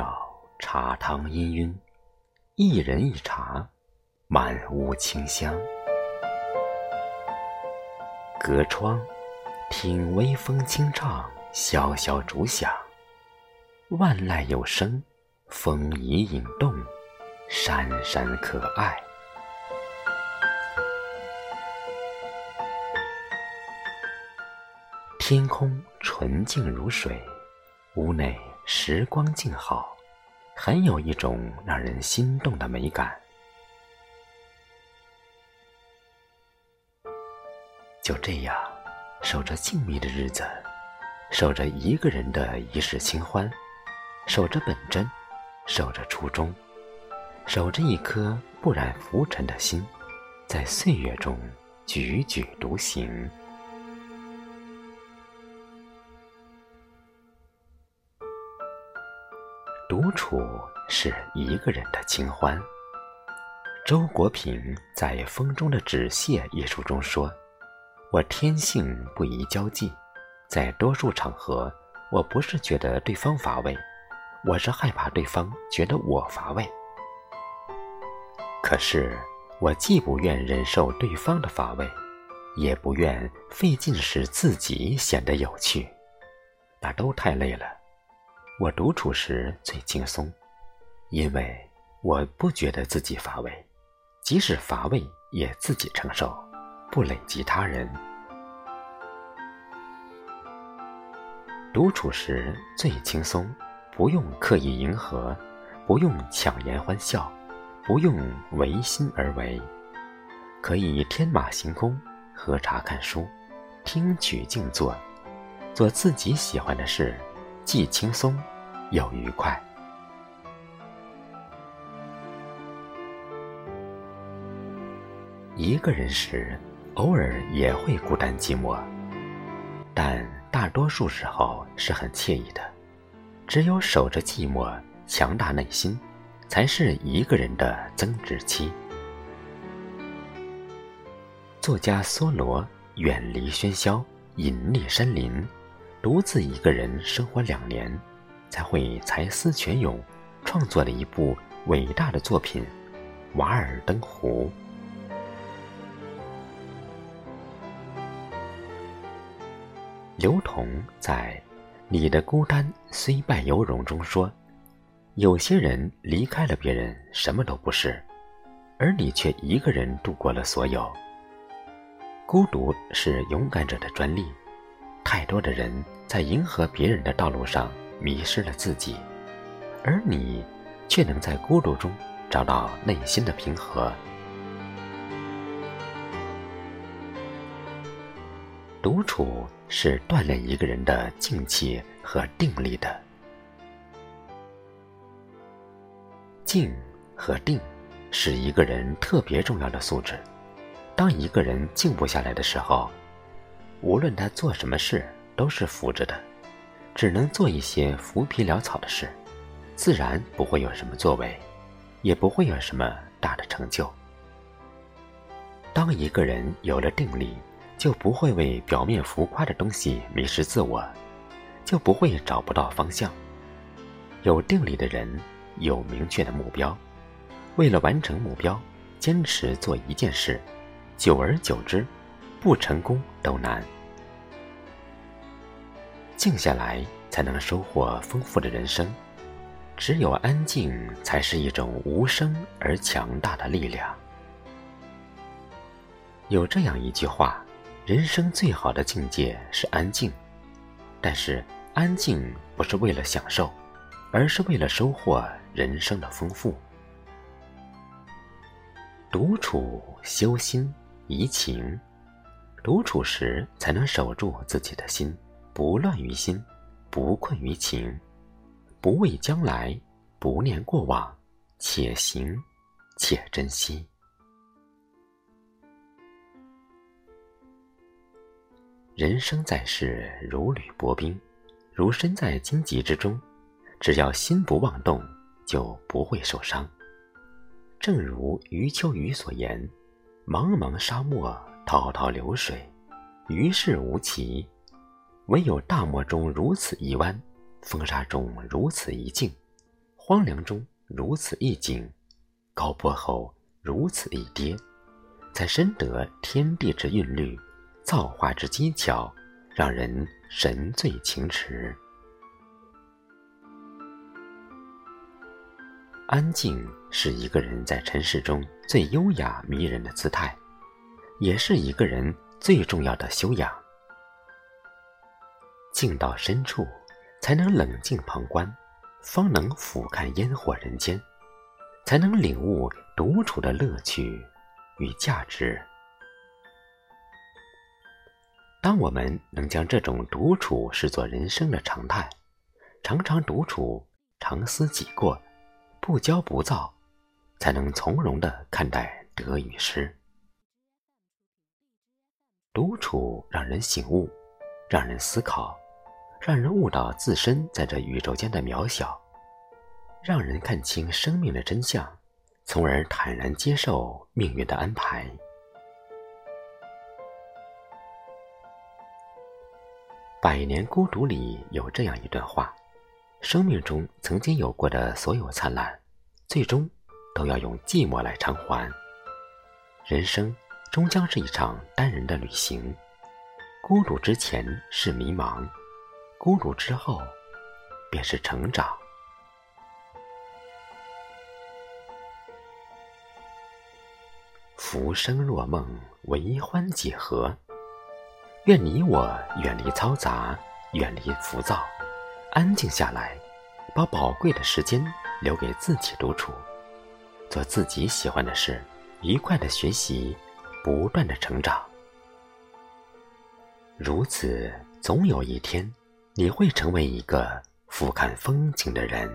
袅，茶汤氤氲，一人一茶，满屋清香。隔窗听微风轻唱，萧萧竹响，万籁有声，风移影动，山山可爱。天空纯净如水，屋内时光静好，很有一种让人心动的美感。就这样，守着静谧的日子，守着一个人的一世清欢，守着本真，守着初衷，守着一颗不染浮尘的心，在岁月中踽踽独行。处是一个人的清欢。周国平在《风中的纸屑》一书中说。我天性不宜交际，在多数场合，我不是觉得对方乏味，我是害怕对方觉得我乏味。可是，我既不愿忍受对方的乏味，也不愿费劲使自己显得有趣，那都太累了。我独处时最轻松，因为我不觉得自己乏味，即使乏味也自己承受。不累及他人。独处时最轻松，不用刻意迎合，不用强颜欢笑，不用违心而为，可以天马行空，喝茶看书，听曲静坐，做自己喜欢的事，既轻松又愉快。一个人时。偶尔也会孤单寂寞，但大多数时候是很惬意的。只有守着寂寞，强大内心，才是一个人的增值期。作家梭罗远离喧嚣，隐匿山林，独自一个人生活两年，才会才思泉涌，创作了一部伟大的作品《瓦尔登湖》。刘同在《你的孤单虽败犹荣》中说：“有些人离开了别人，什么都不是，而你却一个人度过了所有。孤独是勇敢者的专利。太多的人在迎合别人的道路上迷失了自己，而你却能在孤独中找到内心的平和。独处。”是锻炼一个人的静气和定力的。静和定是一个人特别重要的素质。当一个人静不下来的时候，无论他做什么事都是浮着的，只能做一些浮皮潦草的事，自然不会有什么作为，也不会有什么大的成就。当一个人有了定力，就不会为表面浮夸的东西迷失自我，就不会找不到方向。有定力的人有明确的目标，为了完成目标，坚持做一件事，久而久之，不成功都难。静下来才能收获丰富的人生，只有安静才是一种无声而强大的力量。有这样一句话。人生最好的境界是安静，但是安静不是为了享受，而是为了收获人生的丰富。独处修心怡情，独处时才能守住自己的心，不乱于心，不困于情，不畏将来，不念过往，且行且珍惜。人生在世如履薄冰，如身在荆棘之中，只要心不妄动，就不会受伤。正如余秋雨所言：“茫茫沙漠，滔滔流水，于事无奇；唯有大漠中如此一弯，风沙中如此一静，荒凉中如此一景，高坡后如此一跌，才深得天地之韵律，造化之机巧，让人神醉情驰。安静是一个人在尘世中最优雅迷人的姿态，也是一个人最重要的修养。静到深处，才能冷静旁观，方能俯瞰烟火人间，才能领悟独处的乐趣与价值。当我们能将这种独处视作人生的常态，常常独处，常思己过。不骄不躁，才能从容的看待得与失。独处让人醒悟，让人思考，让人悟到自身在这宇宙间的渺小，让人看清生命的真相，从而坦然接受命运的安排。《百年孤独》里有这样一段话。生命中曾经有过的所有灿烂，最终都要用寂寞来偿还。人生终将是一场单人的旅行，孤独之前是迷茫，孤独之后便是成长。浮生若梦，为欢几何？愿你我远离嘈杂，远离浮躁。安静下来，把宝贵的时间留给自己独处，做自己喜欢的事，愉快的学习，不断的成长。如此，总有一天，你会成为一个俯瞰风景的人。